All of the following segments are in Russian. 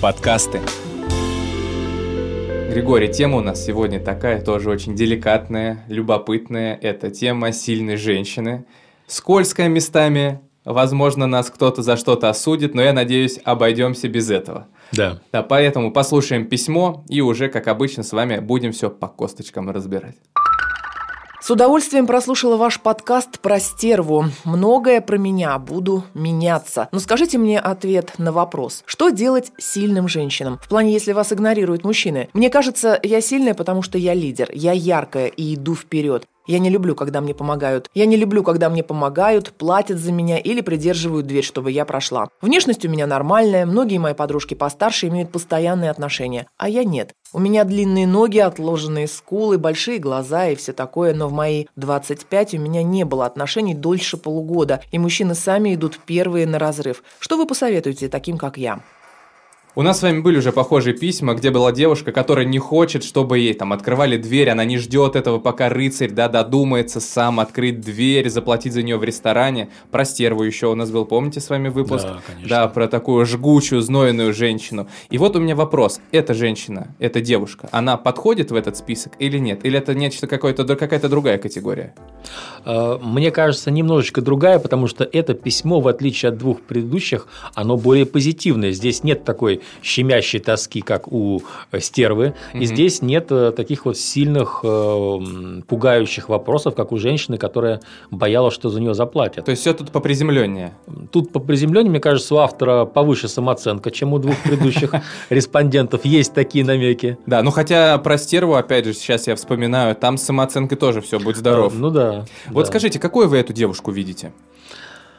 Подкасты. Григорий, тема у нас сегодня такая, тоже очень деликатная, любопытная. Это тема сильной женщины. Скользкая местами, возможно, нас кто-то за что-то осудит, но я надеюсь, обойдемся без этого. Да. Да, поэтому послушаем письмо и уже, как обычно, с вами будем все по косточкам разбирать. С удовольствием прослушала ваш подкаст про стерву. Многое про меня. Буду меняться. Но скажите мне ответ на вопрос. Что делать сильным женщинам? В плане, если вас игнорируют мужчины. Мне кажется, я сильная, потому что я лидер. Я яркая и иду вперед. Я не люблю, когда мне помогают. Я не люблю, когда мне помогают, платят за меня или придерживают дверь, чтобы я прошла. Внешность у меня нормальная, многие мои подружки постарше имеют постоянные отношения, а я нет. У меня длинные ноги, отложенные скулы, большие глаза и все такое, но в мои 25 у меня не было отношений дольше полугода, и мужчины сами идут первые на разрыв. Что вы посоветуете таким, как я? У нас с вами были уже похожие письма, где была девушка, которая не хочет, чтобы ей там открывали дверь, она не ждет этого, пока рыцарь, да, додумается сам открыть дверь, заплатить за нее в ресторане. Про стерву еще у нас был, помните с вами выпуск? Да, конечно. Да, про такую жгучую, знойную женщину. И вот у меня вопрос. Эта женщина, эта девушка, она подходит в этот список или нет? Или это нечто какое-то, какая-то другая категория? Э, Мне кажется, немножечко другая, потому что это письмо, в отличие от двух предыдущих, оно более позитивное. Здесь нет такой щемящей тоски, как у э, стервы, и Мгм. здесь нет э, таких вот сильных, э, пугающих вопросов, как у женщины, которая боялась, что за нее заплатят. То есть все тут поприземленнее. Тут по приземлению, мне кажется, у автора повыше самооценка, чем у двух предыдущих респондентов. Есть такие намеки. Да, ну хотя про стерву, опять же, сейчас я вспоминаю, там с самооценкой тоже все, будь здоров. Ну да. Вот скажите, какой вы эту девушку видите?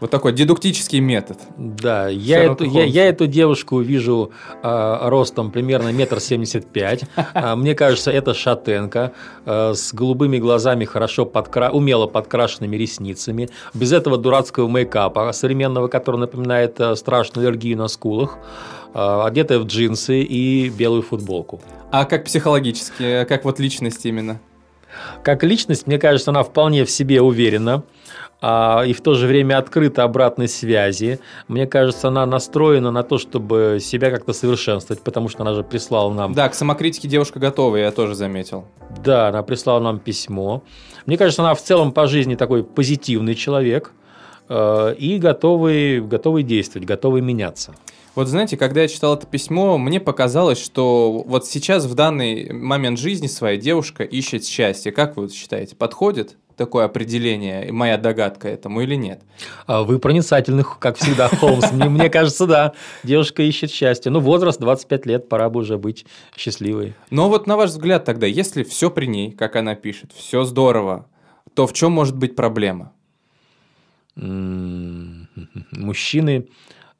Вот такой дедуктический метод. Да, я эту, я, я эту девушку вижу э, ростом примерно метр семьдесят пять. А, Мне кажется, это шатенка э, с голубыми глазами, хорошо подкра... умело подкрашенными ресницами, без этого дурацкого мейкапа современного, который напоминает э, страшную аллергию на скулах, э, одетая в джинсы и белую футболку. А как психологически, как вот личность именно? Как личность, мне кажется, она вполне в себе уверена а, и в то же время открыта обратной связи. Мне кажется, она настроена на то, чтобы себя как-то совершенствовать, потому что она же прислала нам... Да, к самокритике девушка готова, я тоже заметил. Да, она прислала нам письмо. Мне кажется, она в целом по жизни такой позитивный человек э, и готовый, готовый действовать, готовый меняться. Вот знаете, когда я читал это письмо, мне показалось, что вот сейчас в данный момент жизни своей девушка ищет счастье. Как вы считаете, подходит такое определение, моя догадка этому или нет? А Вы проницательный, как всегда, Холмс. Мне, мне кажется, да. Девушка ищет счастье. Ну, возраст 25 лет, пора бы уже быть счастливой. Но вот на ваш взгляд тогда, если все при ней, как она пишет, все здорово, то в чем может быть проблема? М, Мужчины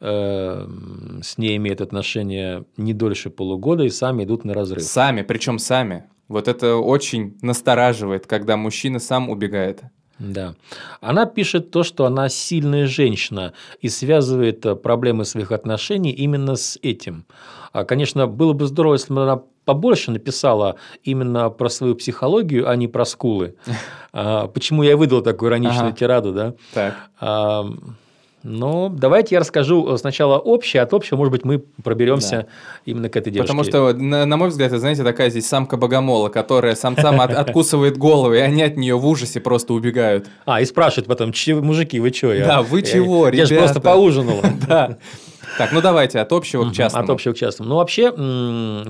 с ней имеют отношения не дольше полугода и сами идут на разрыв. Сами, причем сами. Вот это очень настораживает, когда мужчина сам убегает. Да. Она пишет то, что она сильная женщина и связывает э, проблемы своих отношений именно с этим. А, Конечно, было бы здорово, если бы она побольше написала именно про свою психологию, а не про скулы. А, Почему я выдал такую ироничную Ага. тираду, да? Так. А, Ну, давайте я расскажу сначала общее, а от общего, может быть, мы проберемся именно к этой девушке. Потому что, на, на мой взгляд, это, знаете, такая здесь самка богомола, которая самцам от- откусывает головы, и они от нее в ужасе просто убегают. А, и спрашивает потом, «Че вы, мужики, вы что? Да, вы чего, Я же ребята?» просто поужинала. Да. Так, ну давайте от общего к частному. От общего к частному. Ну, вообще,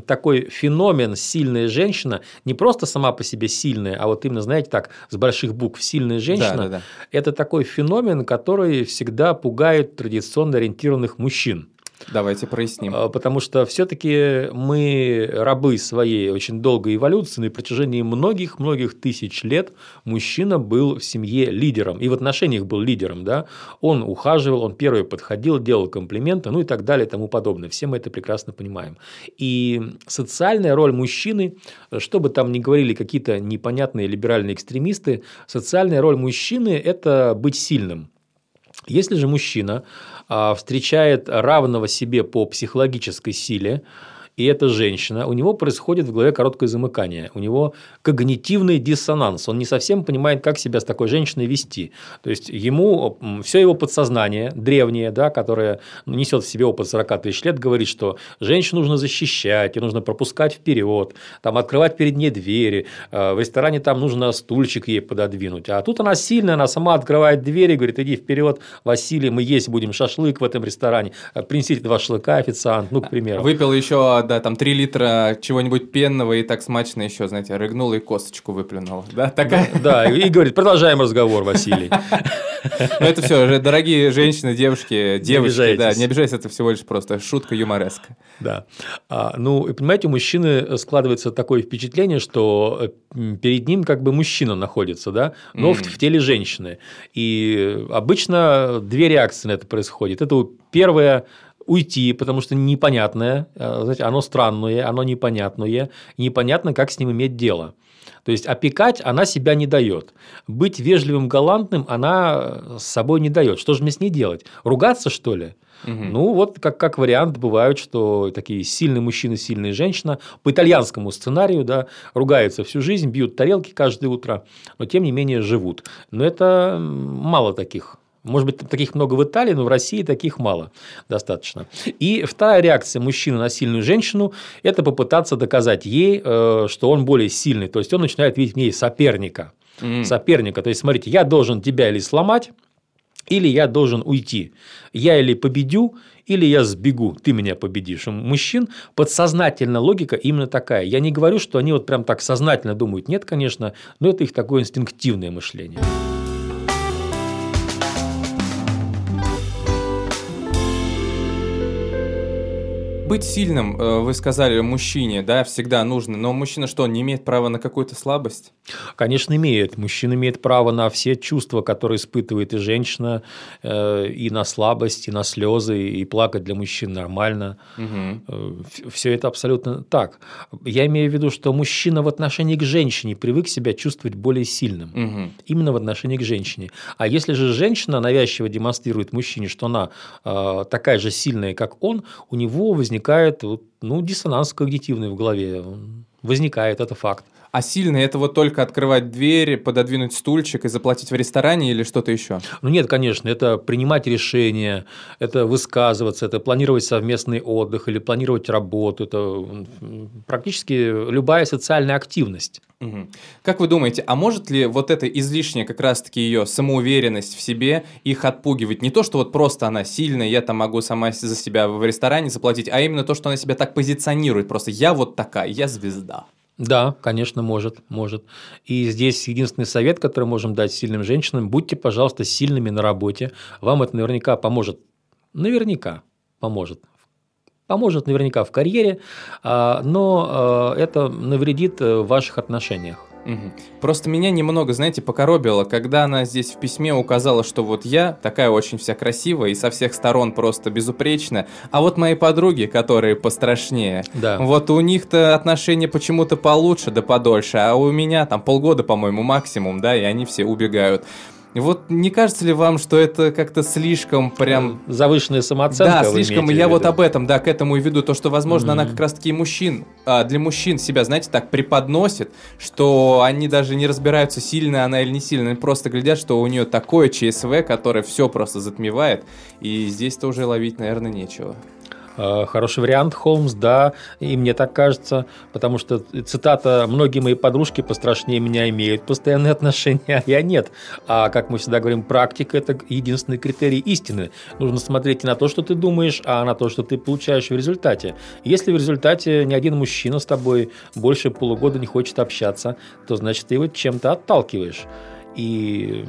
такой феномен сильная женщина, не просто сама по себе сильная, а вот именно, знаете, так, с больших букв сильная женщина, Да, да, да. это такой феномен, который всегда пугает традиционно ориентированных мужчин. Давайте проясним. А, потому что все-таки мы рабы своей очень долгой эволюции. На протяжении многих-многих тысяч лет мужчина был в семье лидером. И в отношениях был лидером. Да? Он ухаживал, он первый подходил, делал комплименты, ну и так далее и тому подобное. Все мы это прекрасно понимаем. И социальная роль мужчины, что бы там ни говорили какие-то непонятные либеральные экстремисты, социальная роль мужчины – это быть сильным. Если же мужчина а, встречает равного себе по психологической силе, и эта женщина, у него происходит в голове короткое замыкание, у него когнитивный диссонанс, он не совсем понимает, как себя с такой женщиной вести. То есть ему все его подсознание древнее, да, которое несет в себе опыт 40 тысяч лет, говорит, что женщину нужно защищать, ее нужно пропускать вперед, там, открывать перед ней двери, э, в ресторане там нужно стульчик ей пододвинуть. А тут она сильная, она сама открывает двери, говорит, иди вперед, Василий, мы есть будем шашлык в этом ресторане, принесите два шашлыка, официант, ну, к примеру. Выпил еще да, там 3 литра чего-нибудь пенного и так смачно еще, знаете, рыгнул и косточку выплюнул. Да, такая? Да, и говорит, продолжаем разговор, Василий. Ну, это все, дорогие женщины, девушки, девушки, да, не обижайтесь, это всего лишь просто шутка юмореска. Да. А, ну, понимаете, у мужчины складывается такое впечатление, что э, перед ним как бы мужчина находится, да, но в, в теле женщины. И обычно две реакции на это происходит. Это первая уйти, потому что непонятное, э, знаете, оно странное, оно непонятное, непонятно, как с ним иметь дело. То есть опекать она себя не дает. Быть вежливым, галантным она с собой не дает. Что же мне с ней делать? Ругаться, что ли? Угу. Ну, вот как, как вариант бывают, что такие сильные мужчины, сильная женщина по итальянскому сценарию да, ругаются всю жизнь, бьют тарелки каждое утро, но тем не менее живут. Но это мало таких может быть, таких много в Италии, но в России таких мало достаточно. И вторая реакция мужчины на сильную женщину – это попытаться доказать ей, э, что он более сильный. То есть, он начинает видеть в ней соперника. Mm. Соперника. То есть, смотрите, я должен тебя или сломать, или я должен уйти. Я или победю, или я сбегу, ты меня победишь. У мужчин подсознательная логика именно такая. Я не говорю, что они вот прям так сознательно думают. Нет, конечно, но это их такое инстинктивное мышление. Быть сильным, э, вы сказали, мужчине, да, всегда нужно, но мужчина что, не имеет права на какую-то слабость? Конечно, имеет. Мужчина имеет право на все чувства, которые испытывает и женщина, э, и на слабость, и на слезы, и плакать для мужчин нормально. Угу. Все это абсолютно так. Я имею в виду, что мужчина в отношении к женщине привык себя чувствовать более сильным. Угу. Именно в отношении к женщине. А если же женщина навязчиво демонстрирует мужчине, что она такая же сильная, как он, у него возникает возникает ну, диссонанс когнитивный в голове. Возникает, это факт. А сильно это вот только открывать дверь, пододвинуть стульчик и заплатить в ресторане или что-то еще? Ну нет, конечно, это принимать решения, это высказываться, это планировать совместный отдых или планировать работу, это практически любая социальная активность. Угу. Как вы думаете, а может ли вот эта излишняя как раз-таки ее самоуверенность в себе их отпугивать? Не то, что вот просто она сильная, я там могу сама за себя в ресторане заплатить, а именно то, что она себя так позиционирует, просто я вот такая, я звезда. Да, конечно, может, может. И здесь единственный совет, который можем дать сильным женщинам, будьте, пожалуйста, сильными на работе. Вам это наверняка поможет. Наверняка поможет. Поможет наверняка в карьере, а, но а, это навредит э, в ваших отношениях. Угу. Просто меня немного, знаете, покоробило, когда она здесь в письме указала, что вот я такая очень вся красивая и со всех сторон просто безупречная, а вот мои подруги, которые пострашнее, да. вот у них-то отношения почему-то получше да подольше, а у меня там полгода, по-моему, максимум, да, и они все убегают. Вот не кажется ли вам, что это как-то слишком прям... Завышенная самооценка? Да, слишком. Я вот об этом, да, к этому и веду. То, что, возможно, mm-hmm. она как раз-таки мужчин, а, для мужчин себя, знаете, так преподносит, что они даже не разбираются, сильная она или не сильная. Они просто глядят, что у нее такое ЧСВ, которое все просто затмевает. И здесь тоже ловить, наверное, нечего. Э, хороший вариант Холмс, да, и мне так кажется, потому что цитата «многие мои подружки пострашнее меня имеют постоянные отношения, а я нет». А как мы всегда говорим, практика – это единственный критерий истины. Нужно смотреть не на то, что ты думаешь, а на то, что ты получаешь в результате. Если в результате ни один мужчина с тобой больше полугода не хочет общаться, то значит ты его чем-то отталкиваешь. И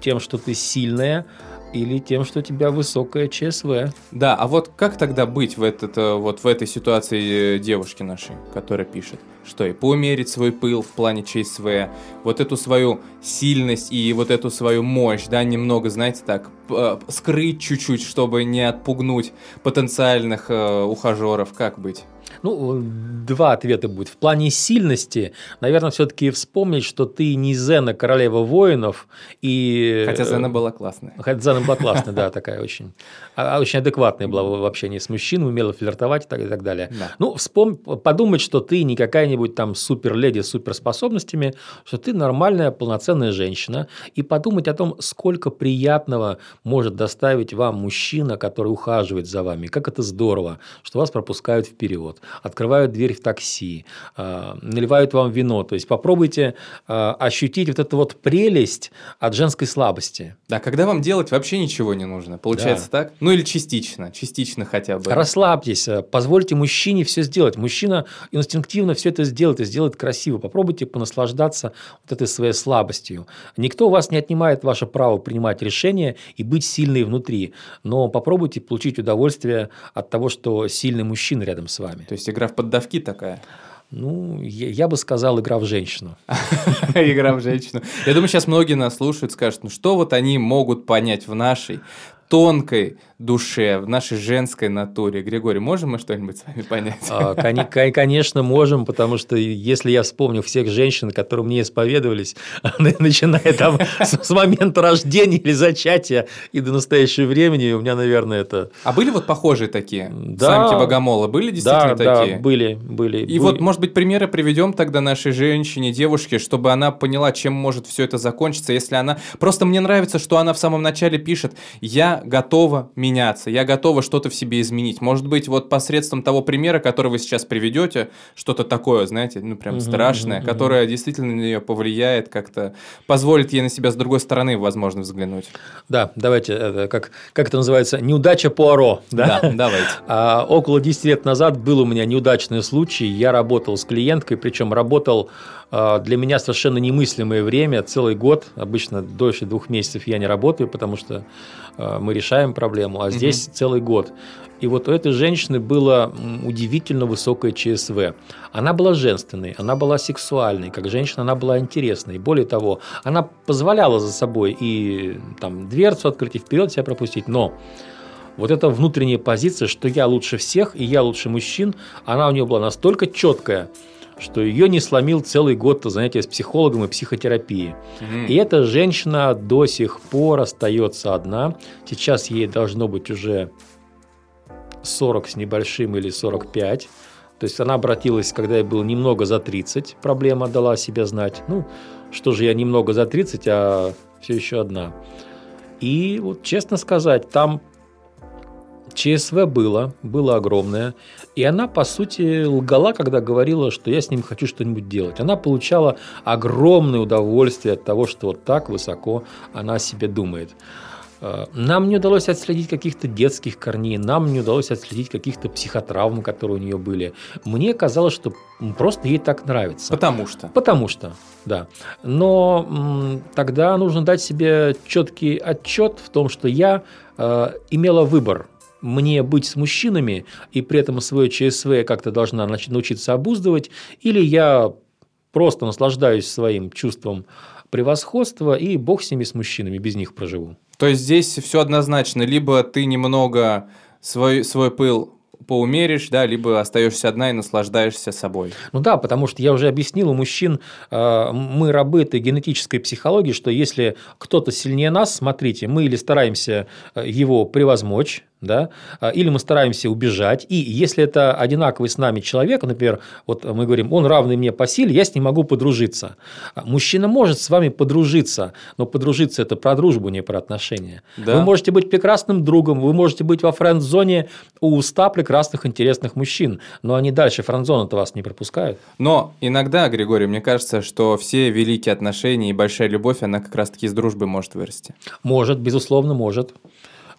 тем, что ты сильная, или тем, что у тебя высокое ЧСВ. Да, а вот как тогда быть в, этот, э, вот в этой ситуации э, девушки нашей, которая пишет? Что и поумерить свой пыл в плане ЧСВ, вот эту свою сильность и вот эту свою мощь, да, немного, знаете, так, э, скрыть чуть-чуть, чтобы не отпугнуть потенциальных э, ухажеров, как быть? Ну, два ответа будет. В плане сильности, наверное, все-таки вспомнить, что ты не Зена, королева воинов. И... Хотя Зена была классная. Хотя Зена была классная, да, такая очень. А, а очень адекватная была в общении с мужчиной, умела флиртовать и так, и так далее. Да. Ну, вспом... подумать, что ты не какая-нибудь там супер-леди с суперспособностями, что ты нормальная, полноценная женщина. И подумать о том, сколько приятного может доставить вам мужчина, который ухаживает за вами. Как это здорово, что вас пропускают вперед открывают дверь в такси, а, наливают вам вино. То есть попробуйте а, ощутить вот эту вот прелесть от женской слабости. Да, когда вам делать вообще ничего не нужно. Получается да. так? Ну или частично, частично хотя бы. Расслабьтесь, а, позвольте мужчине все сделать. Мужчина инстинктивно все это сделает и сделает красиво. Попробуйте понаслаждаться вот этой своей слабостью. Никто у вас не отнимает ваше право принимать решения и быть сильной внутри, но попробуйте получить удовольствие от того, что сильный мужчина рядом с вами. То есть игра в поддавки такая. Ну, я, я бы сказал, игра в женщину. Игра в женщину. Я думаю, сейчас многие нас слушают, скажут, ну что вот они могут понять в нашей тонкой душе, в нашей женской натуре. Григорий, можем мы что-нибудь с вами понять? А, конечно, можем, потому что если я вспомню всех женщин, которые мне исповедовались, начиная там с момента рождения или зачатия и до настоящего времени, у меня, наверное, это... А были вот похожие такие самки богомола? Были действительно такие? Да, были, были. И вот, может быть, примеры приведем тогда нашей женщине, девушке, чтобы она поняла, чем может все это закончиться, если она... Просто мне нравится, что она в самом начале пишет, я готова меняться, я готова что-то в себе изменить. Может быть, вот посредством того примера, который вы сейчас приведете, что-то такое, знаете, ну прям угу, страшное, угу, которое угу. действительно на нее повлияет, как-то позволит ей на себя с другой стороны, возможно, взглянуть. Да, давайте, это, как, как это называется, неудача Пуаро. Да, да давайте. А, около 10 лет назад был у меня неудачный случай, я работал с клиенткой, причем работал а, для меня совершенно немыслимое время, целый год, обычно дольше двух месяцев я не работаю, потому что а, мы решаем проблему, а здесь угу. целый год. И вот у этой женщины было удивительно высокое ЧСВ. Она была женственной, она была сексуальной, как женщина она была интересной. Более того, она позволяла за собой и там, дверцу открыть, и вперед себя пропустить. Но вот эта внутренняя позиция, что я лучше всех и я лучше мужчин, она у нее была настолько четкая, что ее не сломил целый год занятия с психологом и психотерапией. Mm-hmm. И эта женщина до сих пор остается одна. Сейчас ей должно быть уже 40 с небольшим или 45. То есть она обратилась, когда я был немного за 30, проблема дала себя знать. Ну, что же я немного за 30, а все еще одна. И вот честно сказать, там ЧСВ было, было огромное, и она, по сути, лгала, когда говорила, что я с ним хочу что-нибудь делать. Она получала огромное удовольствие от того, что вот так высоко она о себе думает. Э, нам не удалось отследить каких-то детских корней, нам не удалось отследить каких-то психотравм, которые у нее были. Мне казалось, что просто ей так нравится. Потому что. Потому что, да. Но м, тогда нужно дать себе четкий отчет в том, что я э, имела выбор мне быть с мужчинами и при этом свое ЧСВ как-то должна научиться обуздывать, или я просто наслаждаюсь своим чувством превосходства и бог с ними, с мужчинами, без них проживу. То есть здесь все однозначно, либо ты немного свой, свой пыл поумеришь, да, либо остаешься одна и наслаждаешься собой. Ну да, потому что я уже объяснил, у мужчин э, мы рабы этой генетической психологии, что если кто-то сильнее нас, смотрите, мы или стараемся э, его превозмочь, да, а, или мы стараемся убежать, и если это одинаковый с нами человек, например, вот мы говорим, он равный мне по силе, я с ним могу подружиться. А, мужчина может с вами подружиться, но подружиться – это про дружбу, не про отношения. Да. Вы можете быть прекрасным другом, вы можете быть во френд-зоне у ста прекрасных, интересных мужчин, но они дальше френд-зону-то вас не пропускают. Но иногда, Григорий, мне кажется, что все великие отношения и большая любовь, она как раз-таки из дружбы может вырасти. Может, безусловно, может.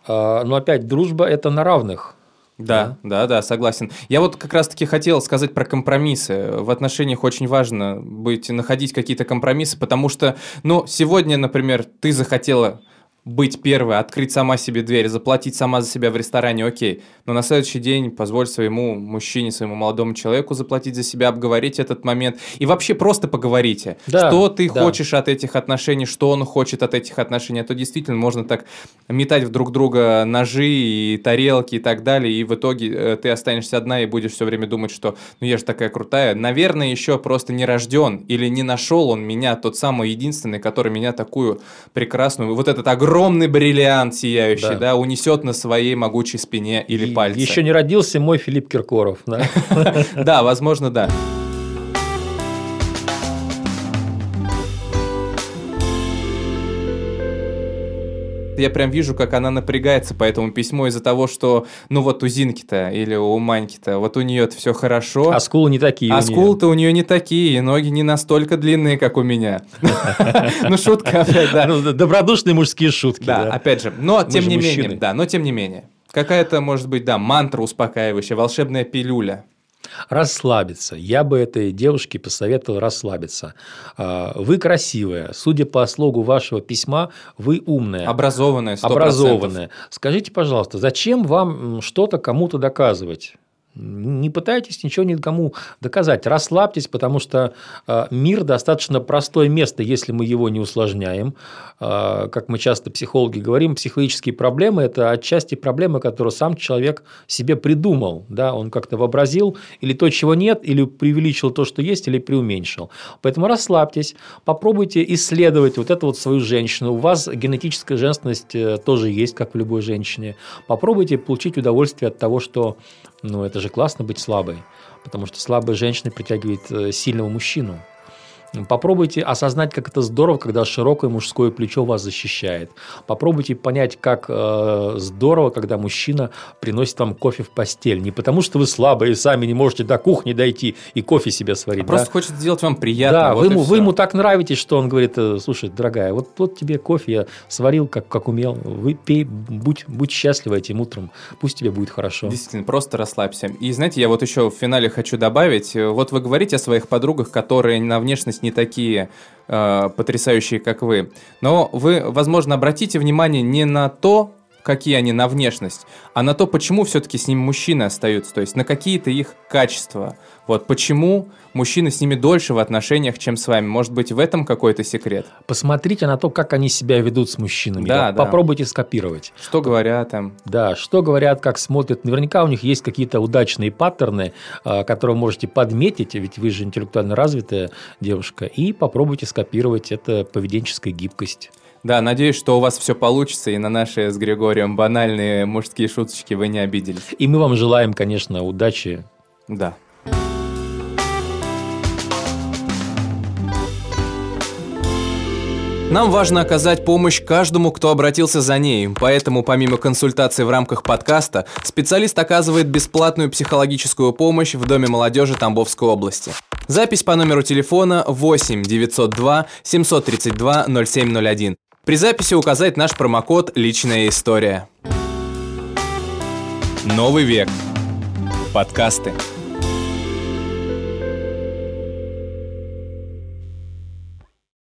А, но опять дружба это на равных. Да, да, да, да, согласен. Я вот как раз-таки хотел сказать про компромиссы. В отношениях очень важно быть, находить какие-то компромиссы, потому что, ну, сегодня, например, ты захотела быть первой, открыть сама себе дверь, заплатить сама за себя в ресторане, окей. Но на следующий день позволь своему мужчине, своему молодому человеку заплатить за себя, обговорить этот момент. И вообще просто поговорите. Да, что ты да. хочешь от этих отношений, что он хочет от этих отношений. А то действительно можно так метать в друг друга ножи и тарелки и так далее. И в итоге э, ты останешься одна и будешь все время думать, что ну я же такая крутая. Наверное, еще просто не рожден или не нашел он меня, тот самый единственный, который меня такую прекрасную, вот этот огромный огромный бриллиант сияющий, да, Да. унесет на своей могучей спине или И пальце. Еще не родился мой Филипп Киркоров. да. Да, возможно, да. Я прям вижу, как она напрягается по этому письму из-за того, что, ну вот у Зинки-то или у Маньки-то, вот у нее все хорошо. А скулы не такие. А скулы-то у нее не такие, и ноги не настолько длинные, как у меня. Ну, шутка опять, да. Ну, Добродушные мужские шутки. Да, опять же, но тем не менее, да, но тем не менее. Какая-то, может быть, да, мантра успокаивающая, волшебная пилюля. Расслабиться. Я бы этой девушке посоветовал расслабиться. А, Вы красивая. Судя по слогу вашего письма, вы умная. Образованная, 100%. образованная. Скажите, пожалуйста, зачем вам что-то кому-то доказывать? Не пытайтесь ничего никому доказать. Расслабьтесь, потому что э, мир достаточно простое место, если мы его не усложняем. Э, как мы часто психологи говорим, психологические проблемы – это отчасти проблемы, которые сам человек себе придумал. Да? Он как-то вообразил или то, чего нет, или преувеличил то, что есть, или преуменьшил. Поэтому расслабьтесь, попробуйте исследовать вот эту вот свою женщину. У вас генетическая женственность э, тоже есть, как в любой женщине. Попробуйте получить удовольствие от того, что ну, это же классно быть слабой, потому что слабая женщина притягивает э, сильного мужчину. Попробуйте осознать, как это здорово, когда широкое мужское плечо вас защищает. Попробуйте понять, как э, здорово, когда мужчина приносит вам кофе в постель. Не потому, что вы слабые и сами не можете до кухни дойти и кофе себе сварить. А Просто да? хочет сделать вам приятно. Да, вот вы, ему, вы ему так нравитесь, что он говорит, э, слушай, дорогая, вот, вот тебе кофе я сварил, как, как умел, вы пей, будь, будь счастлива этим утром, пусть тебе будет хорошо. Действительно, просто расслабься. И знаете, я вот еще в финале хочу добавить, э, вот вы говорите о своих подругах, которые на внешность не такие э, потрясающие, как вы, но вы, возможно, обратите внимание не на то, какие они на внешность, а на то, почему все-таки с ними мужчины остаются, то есть на какие-то их качества. Вот почему мужчины с ними дольше в отношениях, чем с вами. Может быть, в этом какой-то секрет? Посмотрите на то, как они себя ведут с мужчинами. Да, да. Попробуйте скопировать. Что говорят там? Да, что говорят, как смотрят. Наверняка у них есть какие-то удачные паттерны, а, которые вы можете подметить, ведь вы же интеллектуально развитая девушка, и попробуйте скопировать это поведенческая гибкость. Да, надеюсь, что у вас все получится, и на наши с Григорием банальные мужские шуточки вы не обиделись. И мы вам желаем, конечно, удачи. Да. Нам важно оказать помощь каждому, кто обратился за ней, поэтому помимо консультаций в рамках подкаста, специалист оказывает бесплатную психологическую помощь в Доме молодежи Тамбовской области. Запись по номеру телефона 8 902 732 0701. При записи указать наш промокод «Личная история». Новый век. Подкасты.